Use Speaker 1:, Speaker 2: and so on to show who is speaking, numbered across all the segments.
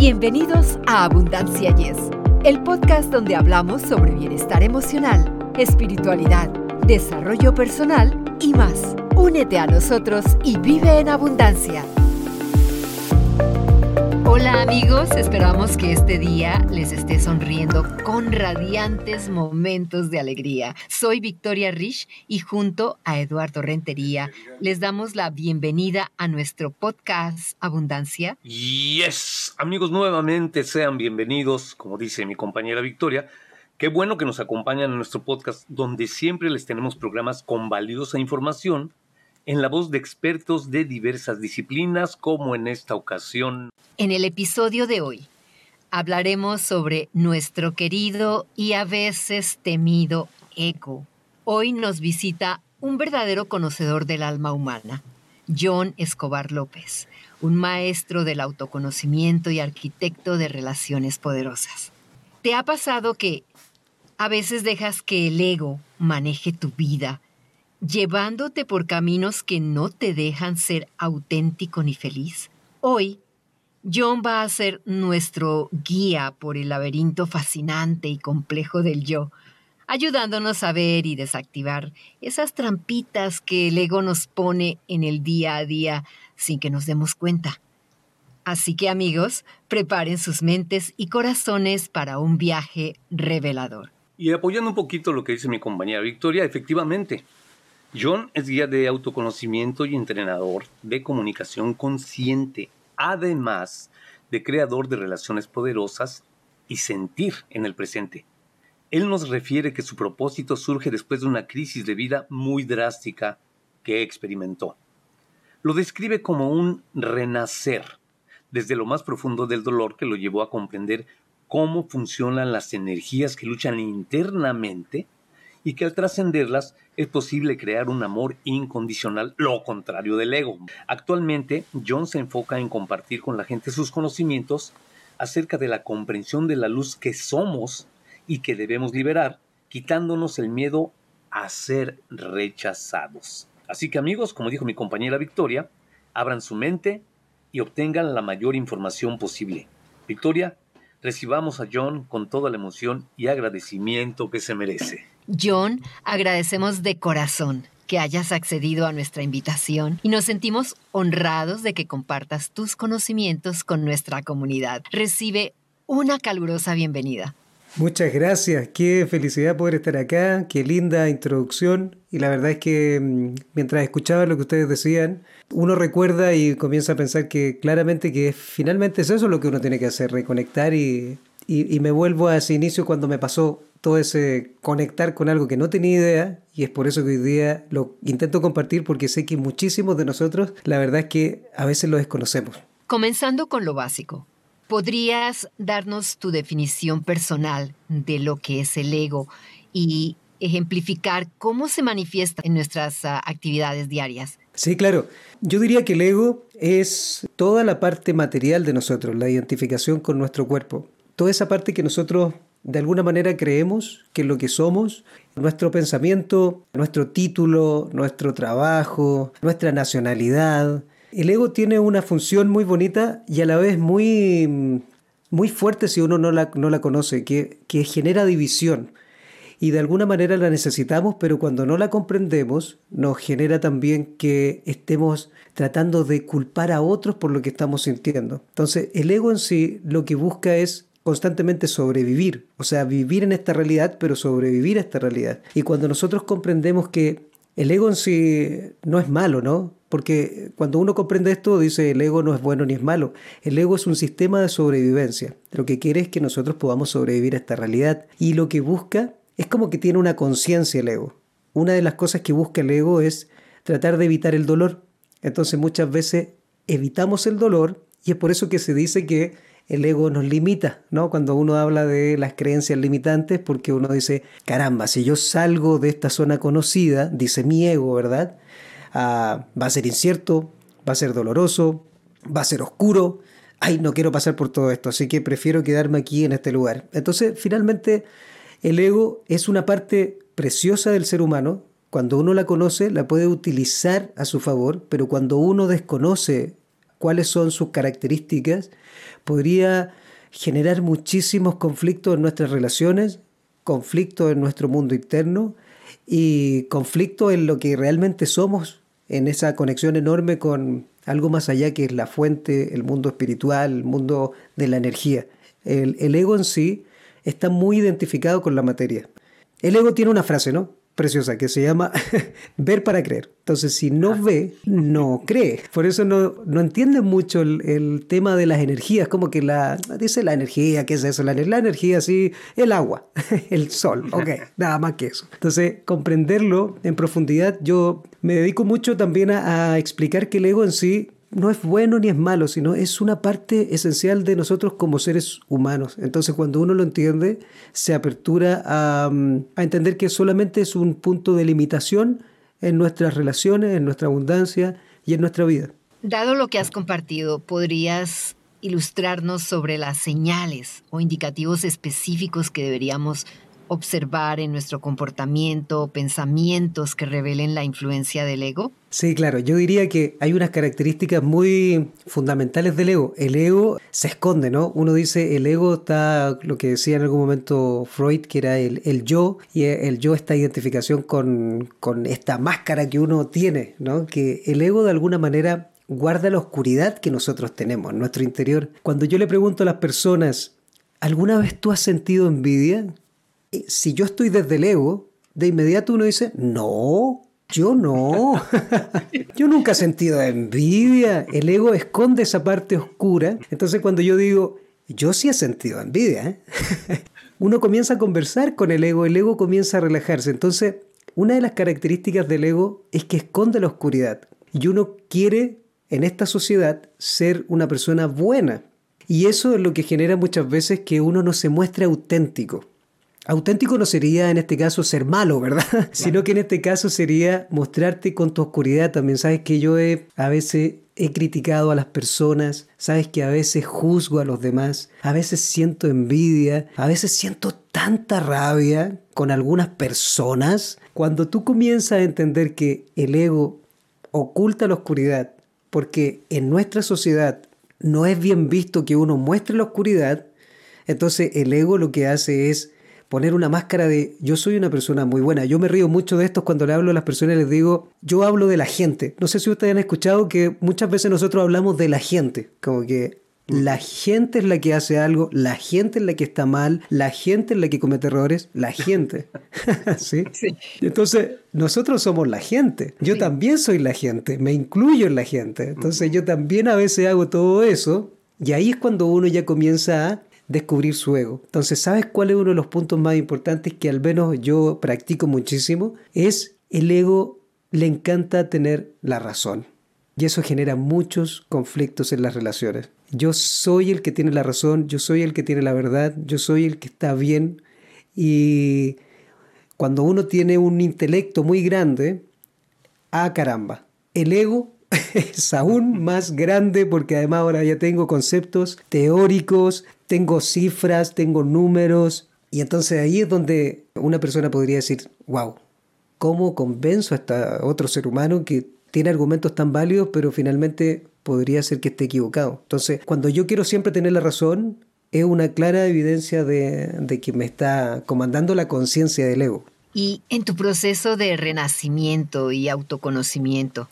Speaker 1: Bienvenidos a Abundancia Yes, el podcast donde hablamos sobre bienestar emocional, espiritualidad, desarrollo personal y más. Únete a nosotros y vive en abundancia. Hola amigos, esperamos que este día les esté sonriendo con radiantes momentos de alegría. Soy Victoria Rich y junto a Eduardo Rentería les damos la bienvenida a nuestro podcast Abundancia.
Speaker 2: Yes, amigos, nuevamente sean bienvenidos, como dice mi compañera Victoria. Qué bueno que nos acompañan en nuestro podcast donde siempre les tenemos programas con valiosa información en la voz de expertos de diversas disciplinas, como en esta ocasión.
Speaker 1: En el episodio de hoy hablaremos sobre nuestro querido y a veces temido ego. Hoy nos visita un verdadero conocedor del alma humana, John Escobar López, un maestro del autoconocimiento y arquitecto de relaciones poderosas. ¿Te ha pasado que a veces dejas que el ego maneje tu vida llevándote por caminos que no te dejan ser auténtico ni feliz. Hoy, John va a ser nuestro guía por el laberinto fascinante y complejo del yo, ayudándonos a ver y desactivar esas trampitas que el ego nos pone en el día a día sin que nos demos cuenta. Así que amigos, preparen sus mentes y corazones para un viaje revelador.
Speaker 2: Y apoyando un poquito lo que dice mi compañera Victoria, efectivamente, John es guía de autoconocimiento y entrenador de comunicación consciente, además de creador de relaciones poderosas y sentir en el presente. Él nos refiere que su propósito surge después de una crisis de vida muy drástica que experimentó. Lo describe como un renacer desde lo más profundo del dolor que lo llevó a comprender cómo funcionan las energías que luchan internamente y que al trascenderlas es posible crear un amor incondicional, lo contrario del ego. Actualmente, John se enfoca en compartir con la gente sus conocimientos acerca de la comprensión de la luz que somos y que debemos liberar, quitándonos el miedo a ser rechazados. Así que amigos, como dijo mi compañera Victoria, abran su mente y obtengan la mayor información posible. Victoria, recibamos a John con toda la emoción y agradecimiento que se merece.
Speaker 1: John, agradecemos de corazón que hayas accedido a nuestra invitación y nos sentimos honrados de que compartas tus conocimientos con nuestra comunidad. Recibe una calurosa bienvenida.
Speaker 3: Muchas gracias, qué felicidad poder estar acá, qué linda introducción y la verdad es que mm, mientras escuchaba lo que ustedes decían, uno recuerda y comienza a pensar que claramente que finalmente es eso lo que uno tiene que hacer, reconectar y, y, y me vuelvo a ese inicio cuando me pasó todo ese conectar con algo que no tenía idea y es por eso que hoy día lo intento compartir porque sé que muchísimos de nosotros la verdad es que a veces lo desconocemos.
Speaker 1: Comenzando con lo básico, ¿podrías darnos tu definición personal de lo que es el ego y ejemplificar cómo se manifiesta en nuestras uh, actividades diarias?
Speaker 3: Sí, claro. Yo diría que el ego es toda la parte material de nosotros, la identificación con nuestro cuerpo. Toda esa parte que nosotros de alguna manera creemos que lo que somos, nuestro pensamiento, nuestro título, nuestro trabajo, nuestra nacionalidad. El ego tiene una función muy bonita y a la vez muy, muy fuerte si uno no la, no la conoce, que, que genera división. Y de alguna manera la necesitamos, pero cuando no la comprendemos, nos genera también que estemos tratando de culpar a otros por lo que estamos sintiendo. Entonces, el ego en sí lo que busca es constantemente sobrevivir, o sea, vivir en esta realidad, pero sobrevivir a esta realidad. Y cuando nosotros comprendemos que el ego en sí no es malo, ¿no? Porque cuando uno comprende esto, dice el ego no es bueno ni es malo. El ego es un sistema de sobrevivencia. Lo que quiere es que nosotros podamos sobrevivir a esta realidad. Y lo que busca es como que tiene una conciencia el ego. Una de las cosas que busca el ego es tratar de evitar el dolor. Entonces muchas veces evitamos el dolor y es por eso que se dice que el ego nos limita, ¿no? Cuando uno habla de las creencias limitantes, porque uno dice, caramba, si yo salgo de esta zona conocida, dice mi ego, ¿verdad? Ah, va a ser incierto, va a ser doloroso, va a ser oscuro, ay, no quiero pasar por todo esto, así que prefiero quedarme aquí en este lugar. Entonces, finalmente, el ego es una parte preciosa del ser humano. Cuando uno la conoce, la puede utilizar a su favor, pero cuando uno desconoce cuáles son sus características, podría generar muchísimos conflictos en nuestras relaciones, conflictos en nuestro mundo interno y conflictos en lo que realmente somos, en esa conexión enorme con algo más allá que es la fuente, el mundo espiritual, el mundo de la energía. El, ego en sí está muy identificado con la materia. El ego tiene una frase, ¿no? Preciosa que se llama ver para creer. Entonces, si no ah. ve, no cree. Por eso no, no entienden mucho el, tema de las energías, como que la, dice la energía, ¿qué es eso? La, la energía, sí, el agua, el sol, ok, nada más que eso. Entonces, comprenderlo en profundidad, yo me dedico mucho también a explicar que el ego en sí no es bueno ni es malo, sino es una parte esencial de nosotros como seres humanos. Entonces cuando uno lo entiende, se apertura a, mm, a, entender que solamente es un punto de limitación en nuestras relaciones, en nuestra abundancia y en nuestra vida.
Speaker 1: Dado lo que has compartido, ¿podrías ilustrarnos sobre las señales o indicativos específicos que deberíamos observar en nuestro comportamiento, pensamientos que revelen la influencia del ego?
Speaker 3: Sí, claro. Yo diría que hay unas características muy fundamentales del ego. El ego se esconde, ¿no? Uno dice el ego está, lo que decía en algún momento Freud, que era el, el yo, y el yo esta identificación con, con esta máscara que uno tiene, ¿no? Que el ego de alguna manera guarda la oscuridad que nosotros tenemos en nuestro interior. Cuando yo le pregunto a las personas, ¿alguna vez tú has sentido envidia? Si yo estoy desde el ego, de inmediato uno dice, no, yo no. yo nunca he sentido envidia. El ego esconde esa parte oscura. Entonces cuando yo digo, yo sí he sentido envidia, ¿eh? uno comienza a conversar con el ego, el ego comienza a relajarse. Entonces, una de las características del ego es que esconde la oscuridad. Y uno quiere en esta sociedad ser una persona buena. Y eso es lo que genera muchas veces que uno no se muestre auténtico. Auténtico no sería en este caso ser malo, ¿verdad? Sino que en este caso sería mostrarte con tu oscuridad también. Sabes que yo he, a veces he criticado a las personas, sabes que a veces juzgo a los demás, a veces siento envidia, a veces siento tanta rabia con algunas personas. Cuando tú comienzas a entender que el ego oculta la oscuridad, porque en nuestra sociedad no es bien visto que uno muestre la oscuridad, entonces el ego lo que hace es poner una máscara de yo soy una persona muy buena. Yo me río mucho de esto cuando le hablo a las personas, les digo, yo hablo de la gente. No sé si ustedes han escuchado que muchas veces nosotros hablamos de la gente, como que mm. la gente es la que hace algo, la gente es la que está mal, la gente es la que comete errores, la gente. ¿Sí? Entonces, nosotros somos la gente. Yo también soy la gente, me incluyo en la gente. Entonces, yo también a veces hago todo eso. Y ahí es cuando uno ya comienza a descubrir su ego. Entonces, ¿sabes cuál es uno de los puntos más importantes que al menos yo practico muchísimo? Es el ego le encanta tener la razón. Y eso genera muchos conflictos en las relaciones. Yo soy el que tiene la razón, yo soy el que tiene la verdad, yo soy el que está bien. Y cuando uno tiene un intelecto muy grande, ah caramba, el ego es aún más grande porque además ahora ya tengo conceptos teóricos, tengo cifras, tengo números, y entonces ahí es donde una persona podría decir, wow, ¿cómo convenzo a este otro ser humano que tiene argumentos tan válidos, pero finalmente podría ser que esté equivocado? Entonces, cuando yo quiero siempre tener la razón, es una clara evidencia de, de que me está comandando la conciencia del ego.
Speaker 1: Y en tu proceso de renacimiento y autoconocimiento,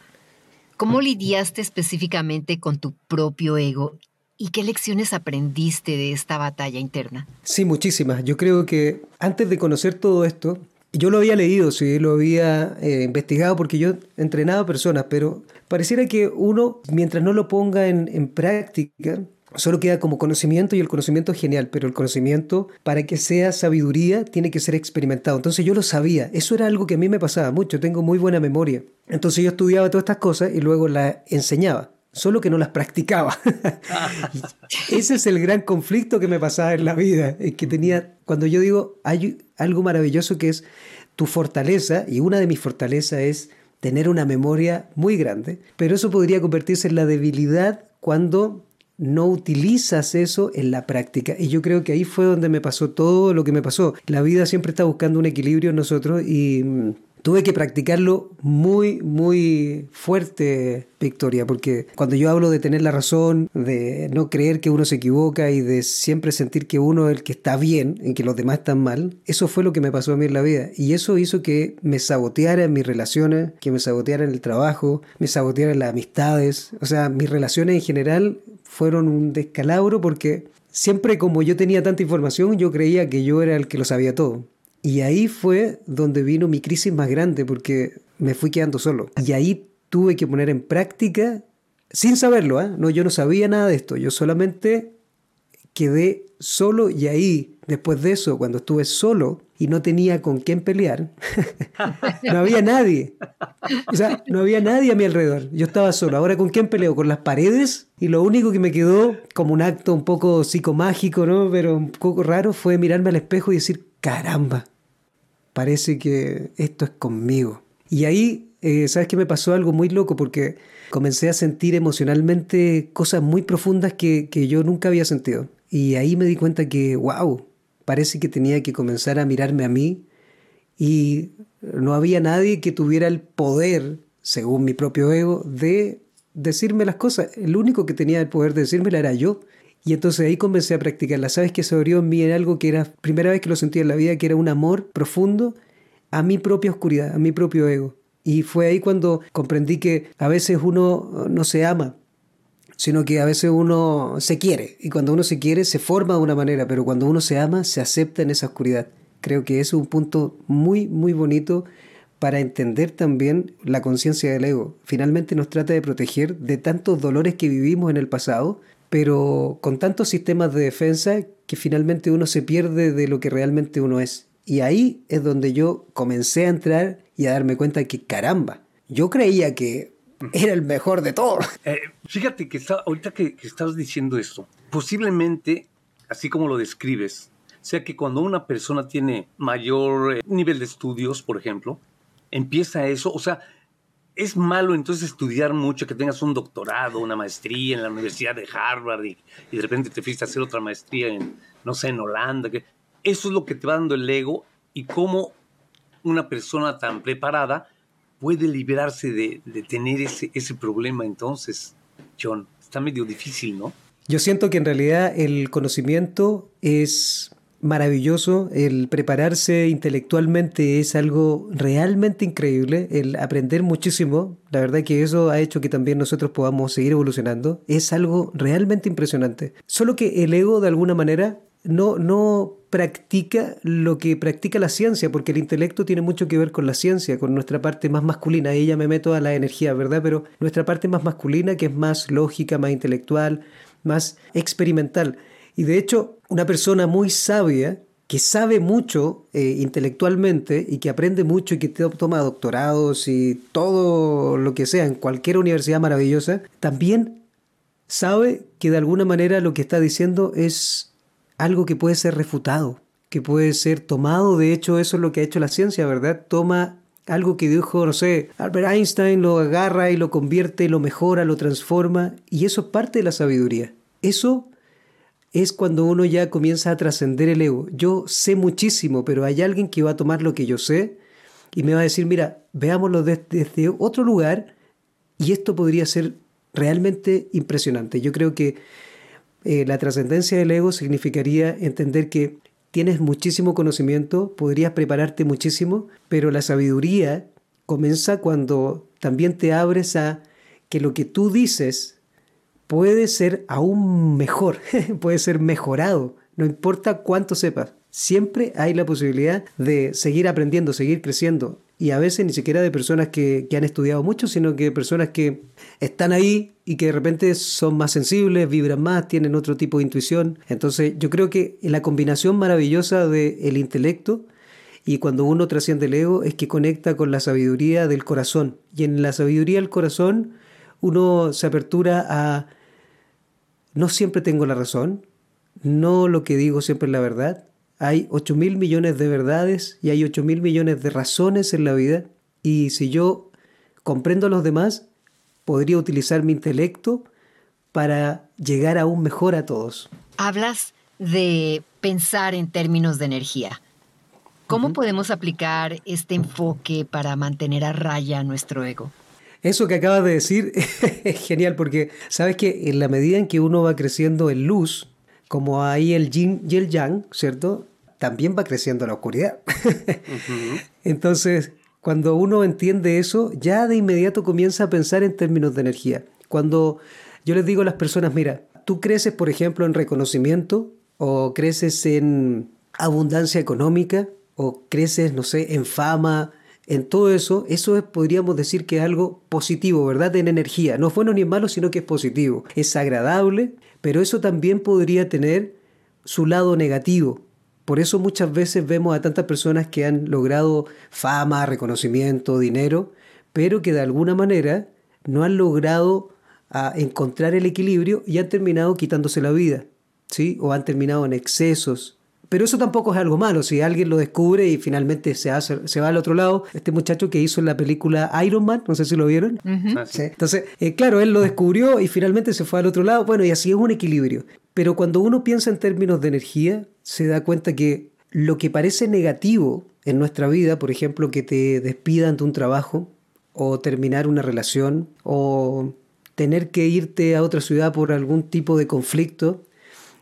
Speaker 1: ¿cómo lidiaste específicamente con tu propio ego ¿Y qué lecciones aprendiste de esta batalla interna?
Speaker 3: Sí, muchísimas. Yo creo que antes de conocer todo esto, yo lo había leído, sí, lo había eh, investigado porque yo entrenaba personas, pero pareciera que uno, mientras no lo ponga en, en práctica, solo queda como conocimiento y el conocimiento es genial, pero el conocimiento, para que sea sabiduría, tiene que ser experimentado. Entonces yo lo sabía, eso era algo que a mí me pasaba mucho, tengo muy buena memoria. Entonces yo estudiaba todas estas cosas y luego las enseñaba solo que no las practicaba. Ese es el gran conflicto que me pasaba en la vida, es que tenía, cuando yo digo, hay algo maravilloso que es tu fortaleza, y una de mis fortalezas es tener una memoria muy grande, pero eso podría convertirse en la debilidad cuando no utilizas eso en la práctica. Y yo creo que ahí fue donde me pasó todo lo que me pasó. La vida siempre está buscando un equilibrio en nosotros y tuve que practicarlo muy, muy fuerte, Victoria, porque cuando yo hablo de tener la razón, de no creer que uno se equivoca y de siempre sentir que uno es el que está bien y que los demás están mal, eso fue lo que me pasó a mí en la vida. Y eso hizo que me saboteara en mis relaciones, que me saboteara en el trabajo, me saboteara en las amistades. O sea, mis relaciones en general fueron un descalabro porque siempre como yo tenía tanta información, yo creía que yo era el que lo sabía todo. Y ahí fue donde vino mi crisis más grande porque me fui quedando solo. Y ahí tuve que poner en práctica, sin saberlo, ¿eh? no, yo no sabía nada de esto, yo solamente quedé solo y ahí, después de eso, cuando estuve solo y no tenía con quién pelear, no había nadie. O sea, no había nadie a mi alrededor. Yo estaba solo. Ahora, ¿con quién peleo? Con las paredes. Y lo único que me quedó, como un acto un poco psicomágico, ¿no? Pero un poco raro, fue mirarme al espejo y decir, caramba, parece que esto es conmigo. Y ahí, eh, ¿sabes qué me pasó? Algo muy loco porque comencé a sentir emocionalmente cosas muy profundas que, que yo nunca había sentido. Y ahí me di cuenta que, wow, parece que tenía que comenzar a mirarme a mí y no había nadie que tuviera el poder, según mi propio ego, de decirme las cosas. El único que tenía el poder de decírmela era yo. Y entonces ahí comencé a practicarla. ¿Sabes que se abrió en mí en algo que era primera vez que lo sentía en la vida, que era un amor profundo a mi propia oscuridad, a mi propio ego? Y fue ahí cuando comprendí que a veces uno no se ama, sino que a veces uno se quiere. Y cuando uno se quiere, se forma de una manera, pero cuando uno se ama, se acepta en esa oscuridad. Creo que es un punto muy, muy bonito para entender también la conciencia del ego. Finalmente nos trata de proteger de tantos dolores que vivimos en el pasado, pero con tantos sistemas de defensa que finalmente uno se pierde de lo que realmente uno es. Y ahí es donde yo comencé a entrar y a darme cuenta que caramba, yo creía que era el mejor de todos.
Speaker 2: Eh, fíjate que ahorita que, que estabas diciendo esto, posiblemente, así como lo describes, sea que cuando una persona tiene mayor eh, nivel de estudios, por ejemplo, empieza eso, o sea, es malo entonces estudiar mucho, que tengas un doctorado, una maestría en la Universidad de Harvard y, de repente te fuiste a hacer otra maestría en, no sé, en Holanda. Que, eso es lo que te va dando el ego y cómo una persona tan preparada puede liberarse de, de tener ese, ese problema entonces, John. Está medio difícil, ¿no?
Speaker 3: Yo siento que en realidad el conocimiento es maravilloso, el prepararse intelectualmente es algo realmente increíble, el aprender muchísimo, la verdad que eso ha hecho que también nosotros podamos seguir evolucionando, es algo realmente impresionante. Solo que el ego de alguna manera no, no practica lo que practica la ciencia, porque el intelecto tiene mucho que ver con la ciencia, con nuestra parte más masculina, ahí ya me meto a la energía, ¿verdad? Pero nuestra parte más masculina, que es más lógica, más intelectual, más experimental. Y de hecho, una persona muy sabia, que sabe mucho eh, intelectualmente y que aprende mucho y que toma doctorados y todo lo que sea en cualquier universidad maravillosa, también sabe que de alguna manera lo que está diciendo es algo que puede ser refutado, que puede ser tomado. De hecho, eso es lo que ha hecho la ciencia, ¿verdad? Toma algo que dijo, no sé, Albert Einstein, lo agarra y lo convierte, lo mejora, lo transforma, y eso es parte de la sabiduría. Eso es cuando uno ya comienza a trascender el ego. Yo sé muchísimo, pero hay alguien que va a tomar lo que yo sé y me va a decir, mira, veámoslo desde, otro lugar y esto podría ser realmente impresionante. Yo creo que eh, la trascendencia del ego significaría entender que tienes muchísimo conocimiento, podrías prepararte muchísimo, pero la sabiduría comienza cuando también te abres a que lo que tú dices puede ser aún mejor, puede ser mejorado, no importa cuánto sepas. Siempre hay la posibilidad de seguir aprendiendo, seguir creciendo. Y a veces ni siquiera de personas que, han estudiado mucho, sino que personas que están ahí y que de repente son más sensibles, vibran más, tienen otro tipo de intuición. Entonces yo creo que la combinación maravillosa del intelecto y cuando uno trasciende el ego es que conecta con la sabiduría del corazón. Y en la sabiduría del corazón uno se apertura a no siempre tengo la razón, no lo que digo siempre es la verdad. Hay 8 mil millones de verdades y hay 8 mil millones de razones en la vida. Y si yo comprendo a los demás, podría utilizar mi intelecto para llegar aún mejor a todos.
Speaker 1: Hablas de pensar en términos de energía. ¿Cómo podemos aplicar este enfoque para mantener a raya nuestro ego?
Speaker 3: Eso que acabas de decir es genial porque sabes que en la medida en que uno va creciendo en luz, como ahí el yin y el yang, ¿cierto? También va creciendo la oscuridad. Entonces, cuando uno entiende eso, ya de inmediato comienza a pensar en términos de energía. Cuando yo les digo a las personas, mira, tú creces, por ejemplo, en reconocimiento o creces en abundancia económica o creces, no sé, en fama, en todo eso, eso es, podríamos decir que es algo positivo, ¿verdad? En energía. No es bueno ni malo, sino que es positivo. Es agradable, pero eso también podría tener su lado negativo. Por eso muchas veces vemos a tantas personas que han logrado fama, reconocimiento, dinero, pero que de alguna manera no han logrado ah, encontrar el equilibrio y han terminado quitándose la vida, ¿sí? O han terminado en excesos, pero eso tampoco es algo malo. Si alguien lo descubre y finalmente se, hace, se va al otro lado, este muchacho que hizo la película Iron Man, no sé si lo vieron. Ah, Entonces, eh, claro, él lo descubrió y finalmente se fue al otro lado. Bueno, y así es un equilibrio. Pero cuando uno piensa en términos de energía, se da cuenta que lo que parece negativo en nuestra vida, por ejemplo, que te despidan de un trabajo, o terminar una relación, o tener que irte a otra ciudad por algún tipo de conflicto,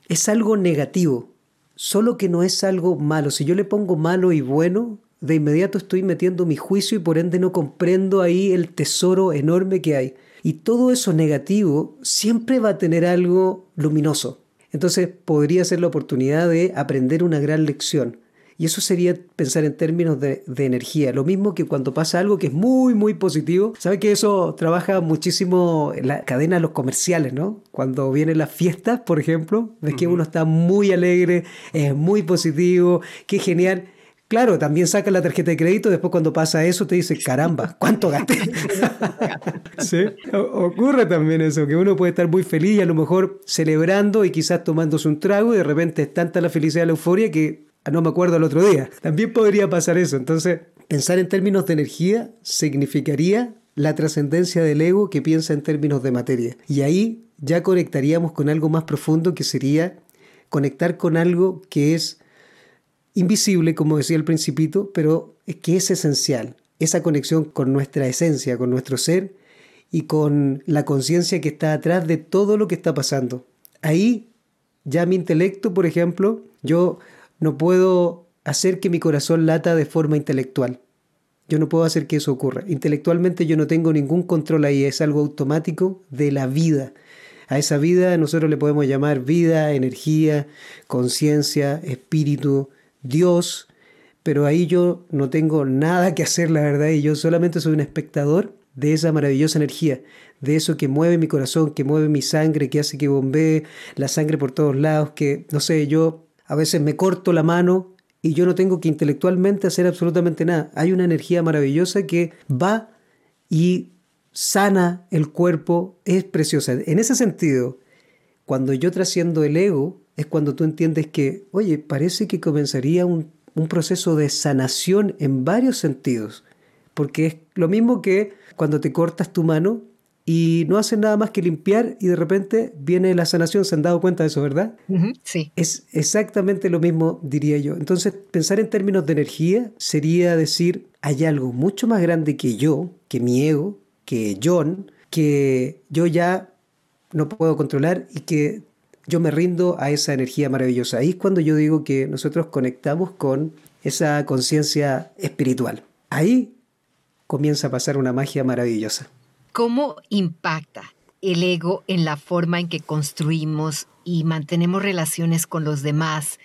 Speaker 3: es algo negativo solo que no es algo malo. Si yo le pongo malo y bueno, de inmediato estoy metiendo mi juicio y por ende no comprendo ahí el tesoro enorme que hay. Y todo eso negativo siempre va a tener algo luminoso. Entonces podría ser la oportunidad de aprender una gran lección. Y eso sería pensar en términos de, energía. Lo mismo que cuando pasa algo que es muy, muy positivo. ¿Sabe que eso trabaja muchísimo en la cadena de los comerciales, ¿no? Cuando vienen las fiestas, por ejemplo, ves que uno está muy alegre, es muy positivo, qué genial. Claro, también saca la tarjeta de crédito, después cuando pasa eso te dice, caramba, ¿cuánto gasté? ¿Sí? ocurre también eso, que uno puede estar muy feliz y a lo mejor celebrando y quizás tomándose un trago y de repente es tanta la felicidad, la euforia que no me acuerdo el otro día. También podría pasar eso. Entonces, pensar en términos de energía significaría la trascendencia del ego que piensa en términos de materia. Y ahí ya conectaríamos con algo más profundo que sería conectar con algo que es invisible, como decía el principito, pero que es esencial. Esa conexión con nuestra esencia, con nuestro ser y con la conciencia que está atrás de todo lo que está pasando. Ahí ya mi intelecto, por ejemplo, yo no puedo hacer que mi corazón lata de forma intelectual. Yo no puedo hacer que eso ocurra. Intelectualmente yo no tengo ningún control ahí, es algo automático de la vida. A esa vida nosotros le podemos llamar vida, energía, conciencia, espíritu, Dios, pero ahí yo no tengo nada que hacer, la verdad, y yo solamente soy un espectador de esa maravillosa energía, de eso que mueve mi corazón, que mueve mi sangre, que hace que bombee la sangre por todos lados, que, no sé, yo a veces me corto la mano y yo no tengo que intelectualmente hacer absolutamente nada. Hay una energía maravillosa que va y sana el cuerpo, es preciosa. En ese sentido, cuando yo trasciendo el ego, es cuando tú entiendes que, oye, parece que comenzaría un, un proceso de sanación en varios sentidos. Porque es lo mismo que cuando te cortas tu mano, y no hacen nada más que limpiar y de repente viene la sanación. ¿Se han dado cuenta de eso, verdad?
Speaker 1: sí.
Speaker 3: Es exactamente lo mismo, diría yo. Entonces, pensar en términos de energía sería decir, hay algo mucho más grande que yo, que mi ego, que John, que yo ya no puedo controlar y que yo me rindo a esa energía maravillosa. Ahí es cuando yo digo que nosotros conectamos con esa conciencia espiritual. Ahí comienza a pasar una magia maravillosa.
Speaker 1: ¿Cómo impacta el ego en la forma en que construimos y mantenemos relaciones con los demás?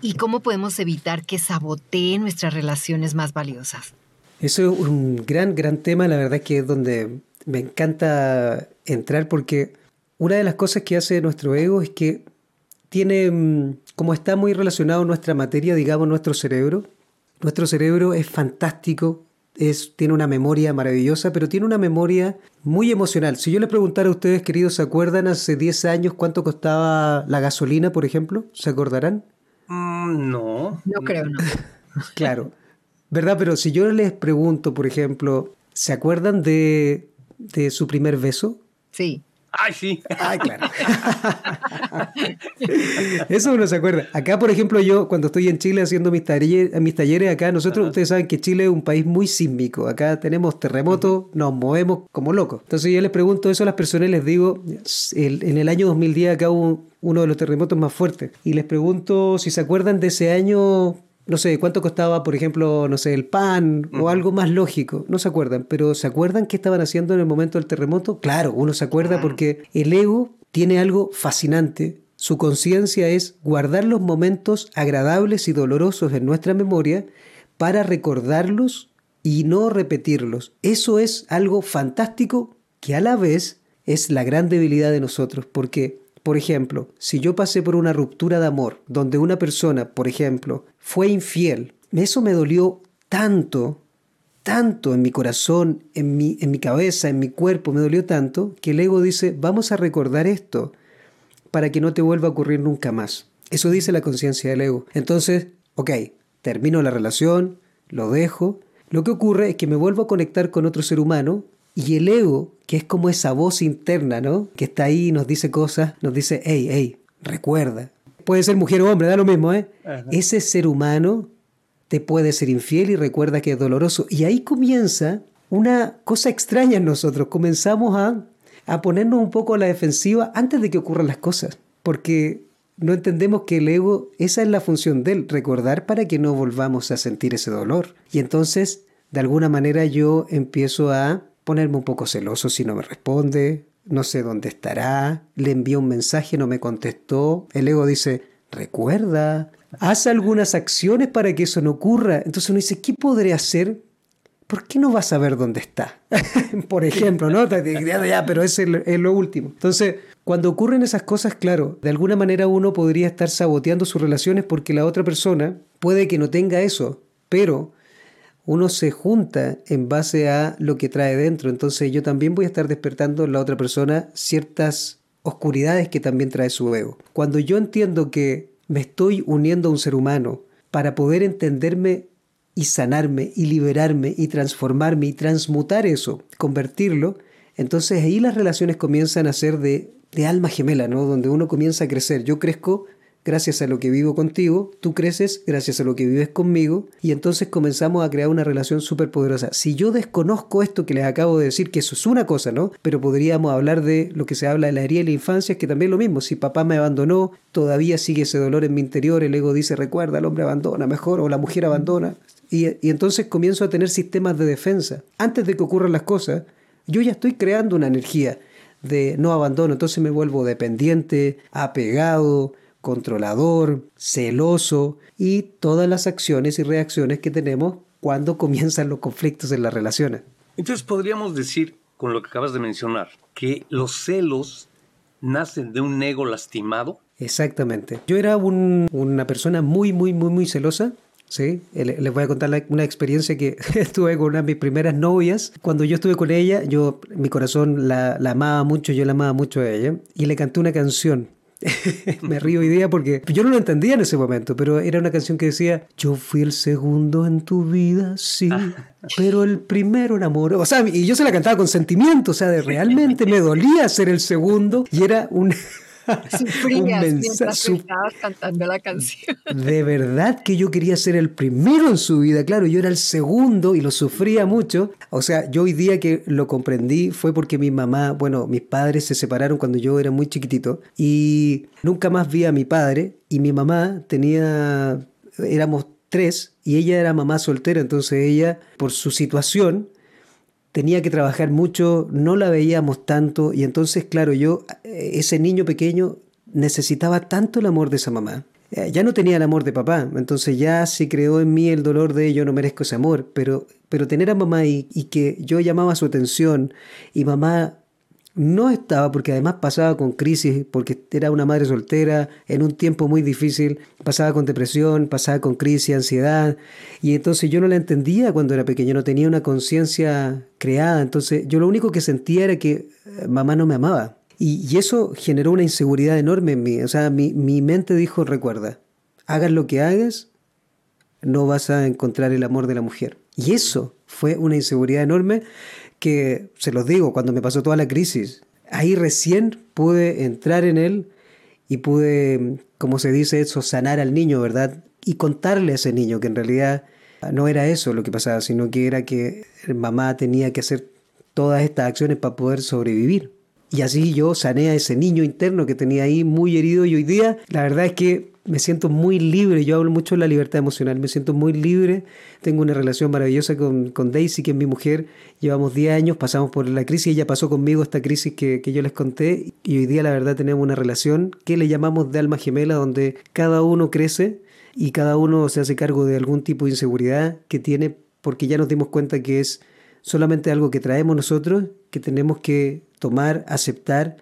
Speaker 1: ¿Y cómo podemos evitar que sabotee nuestras relaciones más valiosas?
Speaker 3: Eso es un gran, gran tema, la verdad que es donde me encanta entrar porque una de las cosas que hace nuestro ego es que tiene, mm, como está muy relacionado nuestra materia, digamos, nuestro cerebro, nuestro cerebro es fantástico, tiene una memoria maravillosa, pero tiene una memoria muy emocional. Si yo les preguntara a ustedes, queridos, ¿se acuerdan hace 10 años cuánto costaba la gasolina, por ejemplo? ¿Se acordarán?
Speaker 2: Mm, no.
Speaker 1: No creo, no.
Speaker 3: claro. ¿Verdad? Pero si yo les pregunto, por ejemplo, ¿se acuerdan de, de su primer beso?
Speaker 1: Sí.
Speaker 2: Ay, sí.
Speaker 3: Ay, claro. Eso uno se acuerda. Acá, por ejemplo, yo cuando estoy en Chile haciendo mis talleres, mis talleres acá, nosotros, ustedes saben que Chile es un país muy sísmico. Acá tenemos terremotos, nos movemos como locos. Entonces yo les pregunto eso a las personas les digo, en el año 2010 acá hubo uno de los terremotos más fuertes. Y les pregunto si se acuerdan de ese año no sé, cuánto costaba, por ejemplo, no sé, el pan o algo más lógico. No se acuerdan, pero ¿se acuerdan qué estaban haciendo en el momento del terremoto? Claro, uno se acuerda porque el ego tiene algo fascinante. Su conciencia es guardar los momentos agradables y dolorosos en nuestra memoria para recordarlos y no repetirlos. Eso es algo fantástico que a la vez es la gran debilidad de nosotros, porque por ejemplo, si yo pasé por una ruptura de amor, donde una persona, por ejemplo, fue infiel, eso me dolió tanto, tanto en mi corazón, en mi, en mi cabeza, en mi cuerpo, me dolió tanto, que el ego dice, vamos a recordar esto para que no te vuelva a ocurrir nunca más. Eso dice la conciencia del ego. Entonces, ok, termino la relación, lo dejo. Lo que ocurre es que me vuelvo a conectar con otro ser humano y el ego, que es como esa voz interna, ¿no? Que está ahí y nos dice cosas, nos dice, hey, hey, recuerda. Puede ser mujer o hombre, da lo mismo, ¿eh? Ese ser humano te puede ser infiel y recuerda que es doloroso. Y ahí comienza una cosa extraña en nosotros. Comenzamos a, a ponernos un poco a la defensiva antes de que ocurran las cosas. Porque no entendemos que el ego, esa es la función de él, recordar para que no volvamos a sentir ese dolor. Y entonces, de alguna manera, yo empiezo a ponerme un poco celoso si no me responde, no sé dónde estará, le envío un mensaje, no me contestó, el ego dice, recuerda, haz algunas acciones para que eso no ocurra. Entonces uno dice, ¿qué podré hacer? ¿Por qué no vas a saber dónde está? Por ejemplo, ¿no? Ya, pero es, es lo último. Entonces, cuando ocurren esas cosas, claro, de alguna manera uno podría estar saboteando sus relaciones porque la otra persona puede que no tenga eso, pero uno se junta en base a lo que trae dentro. Entonces yo también voy a estar despertando en la otra persona ciertas oscuridades que también trae su ego. Cuando yo entiendo que me estoy uniendo a un ser humano para poder entenderme y sanarme y liberarme y transformarme y transmutar eso, convertirlo, entonces ahí las relaciones comienzan a ser de, de alma gemela, ¿no? Donde uno comienza a crecer. Yo crezco gracias a lo que vivo contigo, tú creces gracias a lo que vives conmigo y entonces comenzamos a crear una relación súper poderosa. Si yo desconozco esto que les acabo de decir, que eso es una cosa, ¿no? Pero podríamos hablar de lo que se habla de la herida de la infancia, que también es lo mismo. Si papá me abandonó, todavía sigue ese dolor en mi interior, el ego dice, recuerda, el hombre abandona mejor o la mujer abandona. Y, y entonces comienzo a tener sistemas de defensa. Antes de que ocurran las cosas, yo ya estoy creando una energía de no abandono, entonces me vuelvo dependiente, apegado, controlador, celoso y todas las acciones y reacciones que tenemos cuando comienzan los conflictos en las relaciones.
Speaker 2: Entonces podríamos decir, con lo que acabas de mencionar, que los celos nacen de un ego lastimado.
Speaker 3: Exactamente. Yo era una persona muy, muy, muy, muy celosa. Sí, les voy a contar una experiencia que tuve con una de mis primeras novias. Cuando yo estuve con ella, yo, mi corazón la, la amaba mucho, yo la amaba mucho a ella, y le canté una canción me río hoy día porque yo no lo entendía en ese momento, pero era una canción que decía, yo fui el segundo en tu vida, sí, pero el primero en amor. O sea, y yo se la cantaba con sentimiento, o sea, de realmente me dolía ser el segundo y era un...
Speaker 1: Sufrías mientras estabas cantando la canción.
Speaker 3: De verdad que yo quería ser el primero en su vida, claro, yo era el segundo y lo sufría mucho. O sea, yo hoy día que lo comprendí fue porque mi mamá, bueno, mis padres se separaron cuando yo era muy chiquitito y nunca más vi a mi padre y mi mamá tenía, éramos tres y ella era mamá soltera, entonces ella, por su situación, tenía que trabajar mucho, no la veíamos tanto y entonces, claro, yo, eh, ese niño pequeño, necesitaba tanto el amor de esa mamá. Eh, ya no tenía el amor de papá, entonces ya se creó en mí el dolor de yo no merezco ese amor, pero, pero tener a mamá y, y que yo llamaba su atención y mamá no estaba porque además pasaba con crisis, porque era una madre soltera en un tiempo muy difícil, pasaba con depresión, pasaba con crisis, ansiedad, y entonces yo no la entendía cuando era pequeño, no tenía una conciencia creada, entonces yo lo único que sentía era que eh, mamá no me amaba. Y, eso generó una inseguridad enorme en mí, o sea, mi, mi mente dijo, recuerda, hagas lo que hagas, no vas a encontrar el amor de la mujer. Y eso fue una inseguridad enorme que, se los digo, cuando me pasó toda la crisis, ahí recién pude entrar en él y pude, como se dice eso, sanar al niño, ¿verdad? Y contarle a ese niño que en realidad no era eso lo que pasaba, sino que era que mamá tenía que hacer todas estas acciones para poder sobrevivir. Y así yo sané a ese niño interno que tenía ahí muy herido y hoy día la verdad es que me siento muy libre, yo hablo mucho de la libertad emocional, me siento muy libre, tengo una relación maravillosa con, con Daisy, que es mi mujer, llevamos 10 años, pasamos por la crisis, ella pasó conmigo esta crisis que, que yo les conté y hoy día la verdad tenemos una relación que le llamamos de alma gemela, donde cada uno crece y cada uno se hace cargo de algún tipo de inseguridad que tiene porque ya nos dimos cuenta que es solamente algo que traemos nosotros, que tenemos que tomar, aceptar,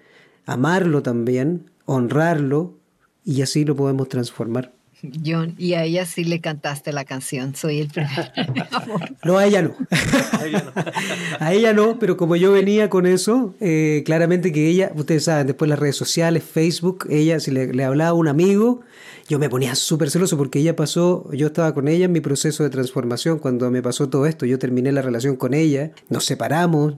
Speaker 3: amarlo también, honrarlo y así lo podemos transformar.
Speaker 1: John, y a ella sí le cantaste la canción, soy el primer amor.
Speaker 3: No, a ella no. a ella no, pero como yo venía con eso, eh, claramente que ella, ustedes saben, después las redes sociales, Facebook, ella, si le, le hablaba a un amigo, yo me ponía súper celoso porque ella pasó, yo estaba con ella en mi proceso de transformación cuando me pasó todo esto, yo terminé la relación con ella, nos separamos,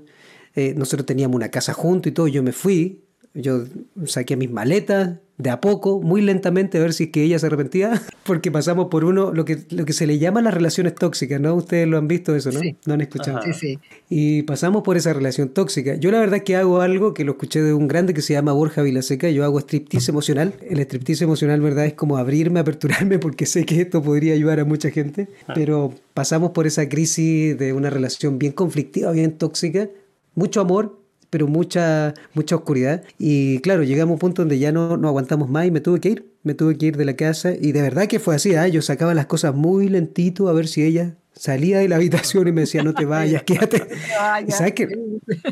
Speaker 3: eh, nosotros teníamos una casa juntos y todo, yo me fui, yo saqué mis maletas de a poco, muy lentamente, a ver si es que ella se arrepentía, porque pasamos por uno, lo que, lo que se le llama las relaciones tóxicas, ¿no? Ustedes lo han visto eso, ¿no?
Speaker 1: Sí.
Speaker 3: No han escuchado.
Speaker 1: Sí, sí.
Speaker 3: Y pasamos por esa relación tóxica. Yo la verdad es que hago algo que lo escuché de un grande que se llama Borja Vilaseca, yo hago striptease emocional. El striptease emocional, ¿verdad? Es como abrirme, aperturarme, porque sé que esto podría ayudar a mucha gente, pero pasamos por esa crisis de una relación bien conflictiva, bien tóxica, mucho amor, pero mucha, mucha oscuridad. Y claro, llegamos a un punto donde ya no, no aguantamos más y me tuve que ir. Me tuve que ir de la casa y de verdad que fue así. ¿ah? Yo sacaba las cosas muy lentito a ver si ella salía de la habitación y me decía, no te vayas, quédate. ¿Y sabes qué?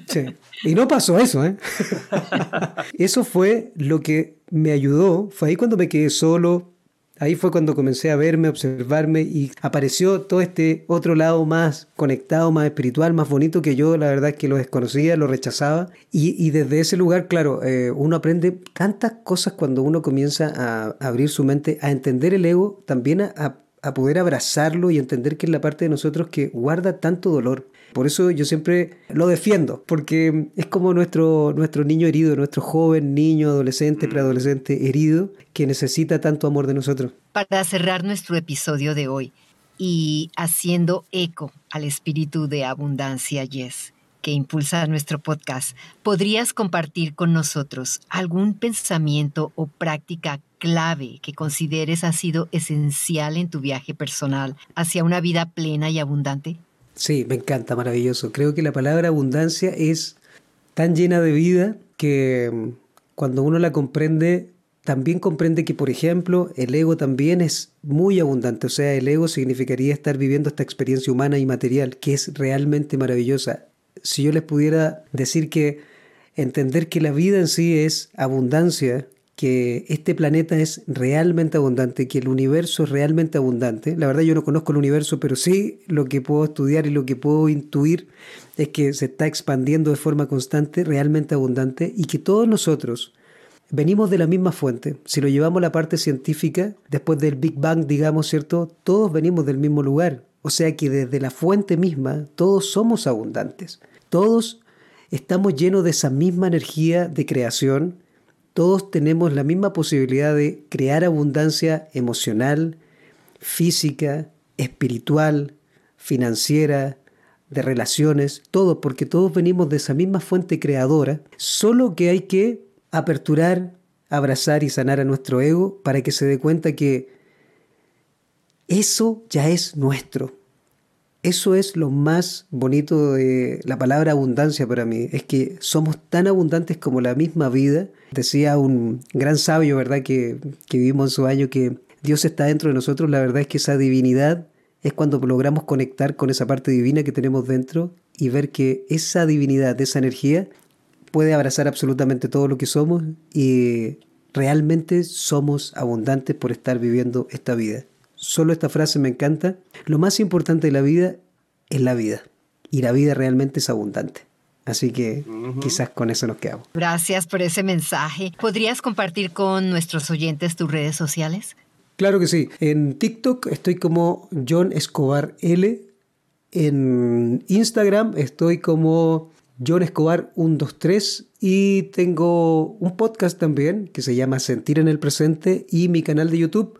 Speaker 3: Sí. Y no pasó eso, ¿eh? Eso fue lo que me ayudó. Fue ahí cuando me quedé solo, Ahí fue cuando comencé a verme, observarme y apareció todo este otro lado más conectado, más espiritual, más bonito que yo, la verdad que lo desconocía, lo rechazaba. Y, y desde ese lugar, claro, eh, uno aprende tantas cosas cuando uno comienza a abrir su mente, a entender el ego, también a, a poder abrazarlo y entender que es la parte de nosotros que guarda tanto dolor. Por eso yo siempre lo defiendo, porque es como nuestro, nuestro niño herido, nuestro joven, niño, adolescente, preadolescente herido, que necesita tanto amor de nosotros.
Speaker 1: Para cerrar nuestro episodio de hoy y haciendo eco al espíritu de abundancia Yes que impulsa nuestro podcast, ¿podrías compartir con nosotros algún pensamiento o práctica clave que consideres ha sido esencial en tu viaje personal hacia una vida plena y abundante?
Speaker 3: Sí, me encanta, maravilloso. Creo que la palabra abundancia es tan llena de vida que mm, cuando uno la comprende, también comprende que, por ejemplo, el ego también es muy abundante. O sea, el ego significaría estar viviendo esta experiencia humana y material, que es realmente maravillosa. Si yo les pudiera decir que entender que la vida en sí es abundancia, que este planeta es realmente abundante, que el universo es realmente abundante. La verdad yo no conozco el universo, pero sí lo que puedo estudiar y lo que puedo intuir es que se está expandiendo de forma constante, realmente abundante, y que todos nosotros venimos de la misma fuente. Si lo llevamos a la parte científica, después del Big Bang, digamos, ¿cierto? Todos venimos del mismo lugar. O sea que desde la fuente misma, todos somos abundantes. Todos estamos llenos de esa misma energía de creación, todos tenemos la misma posibilidad de crear abundancia emocional, física, espiritual, financiera, de relaciones, todo, porque todos venimos de esa misma fuente creadora, solo que hay que aperturar, abrazar y sanar a nuestro ego para que se dé cuenta que eso ya es nuestro. Eso es lo más bonito de la palabra abundancia para mí, es que somos tan abundantes como la misma vida. Decía un gran sabio, ¿verdad?, que, que vivimos en su año, que Dios está dentro de nosotros. La verdad es que esa divinidad es cuando logramos conectar con esa parte divina que tenemos dentro y ver que esa divinidad, esa energía, puede abrazar absolutamente todo lo que somos y realmente somos abundantes por estar viviendo esta vida. Solo esta frase me encanta. Lo más importante de la vida es la vida. Y la vida realmente es abundante. Así que quizás con eso nos quedamos.
Speaker 1: Gracias por ese mensaje. ¿Podrías compartir con nuestros oyentes tus redes sociales?
Speaker 3: Claro que sí. En TikTok estoy como John Escobar L. En Instagram estoy como John Escobar 123 y tengo un podcast también que se llama Sentir en el Presente y mi canal de YouTube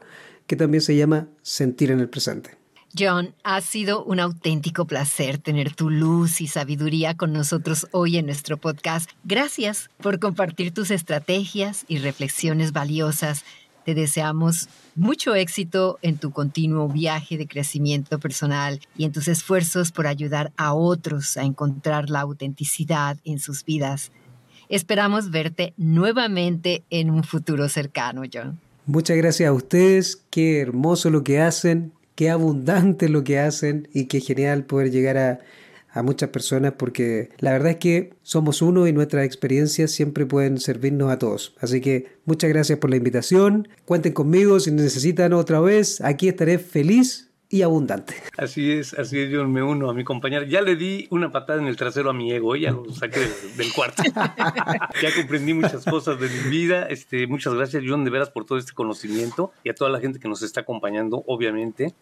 Speaker 3: que también se llama Sentir en el Presente.
Speaker 1: John, ha sido un auténtico placer tener tu luz y sabiduría con nosotros hoy en nuestro podcast. Gracias por compartir tus estrategias y reflexiones valiosas. Te deseamos mucho éxito en tu continuo viaje de crecimiento personal y en tus esfuerzos por ayudar a otros a encontrar la autenticidad en sus vidas. Esperamos verte nuevamente en un futuro cercano, John.
Speaker 3: Muchas gracias a ustedes, qué hermoso lo que hacen, qué abundante lo que hacen y qué genial poder llegar a, muchas personas porque la verdad es que somos uno y nuestras experiencias siempre pueden servirnos a todos. Así que muchas gracias por la invitación. Cuenten conmigo si necesitan otra vez. Aquí estaré feliz y abundante.
Speaker 2: Así es, así es, yo me uno a mi compañero. Ya le di una patada en el trasero a mi ego, ya lo saqué del, cuarto. ya comprendí muchas cosas de mi vida. Este, muchas gracias, John, de veras por todo este conocimiento y a toda la gente que nos está acompañando, obviamente.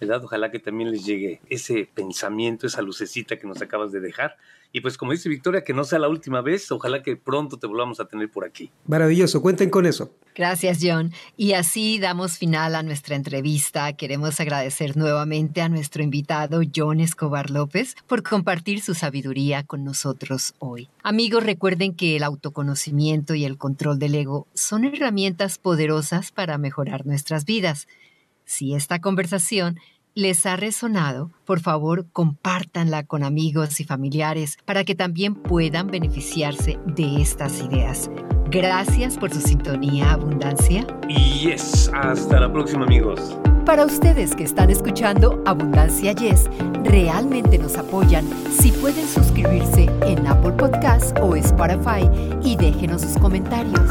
Speaker 2: ¿Verdad? Ojalá que también les llegue ese pensamiento, esa lucecita que nos acabas de dejar. Y pues como dice Victoria, que no sea la última vez, ojalá que pronto te volvamos a tener por aquí.
Speaker 3: Maravilloso, cuenten con eso.
Speaker 1: Gracias, John. Y así damos final a nuestra entrevista. Queremos agradecer nuevamente a nuestro invitado John Escobar López por compartir su sabiduría con nosotros hoy. Amigos, recuerden que el autoconocimiento y el control del ego son herramientas poderosas para mejorar nuestras vidas. Si esta conversación les ha resonado, por favor compártanla con amigos y familiares para que también puedan beneficiarse de estas ideas. Gracias por su sintonía, Abundancia.
Speaker 2: Y yes, hasta la próxima amigos.
Speaker 1: Para ustedes que están escuchando Abundancia Yes, realmente nos apoyan si pueden suscribirse en Apple Podcasts o Spotify y déjenos sus comentarios.